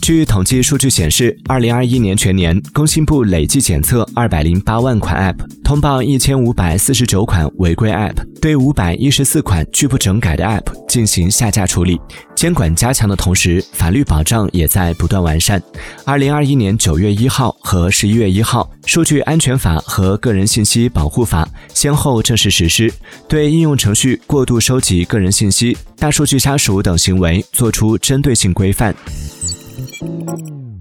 据统计数据显示，二零二一年全年，工信部累计检测二百零八万款 App，通报一千五百四十九款违规 App，对五百一十四款拒不整改的 App 进行下架处理。监管加强的同时，法律保障也在不断完善。二零二一年九月一号和十一月一号，数据安全法和个人信息保护法先后正式实施，对应用程序过度收集个人信息、大数据杀熟等行为作出针对性规范。Thank you.